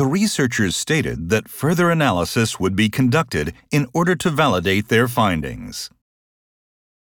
the researchers stated that further analysis would be conducted in order to validate their findings.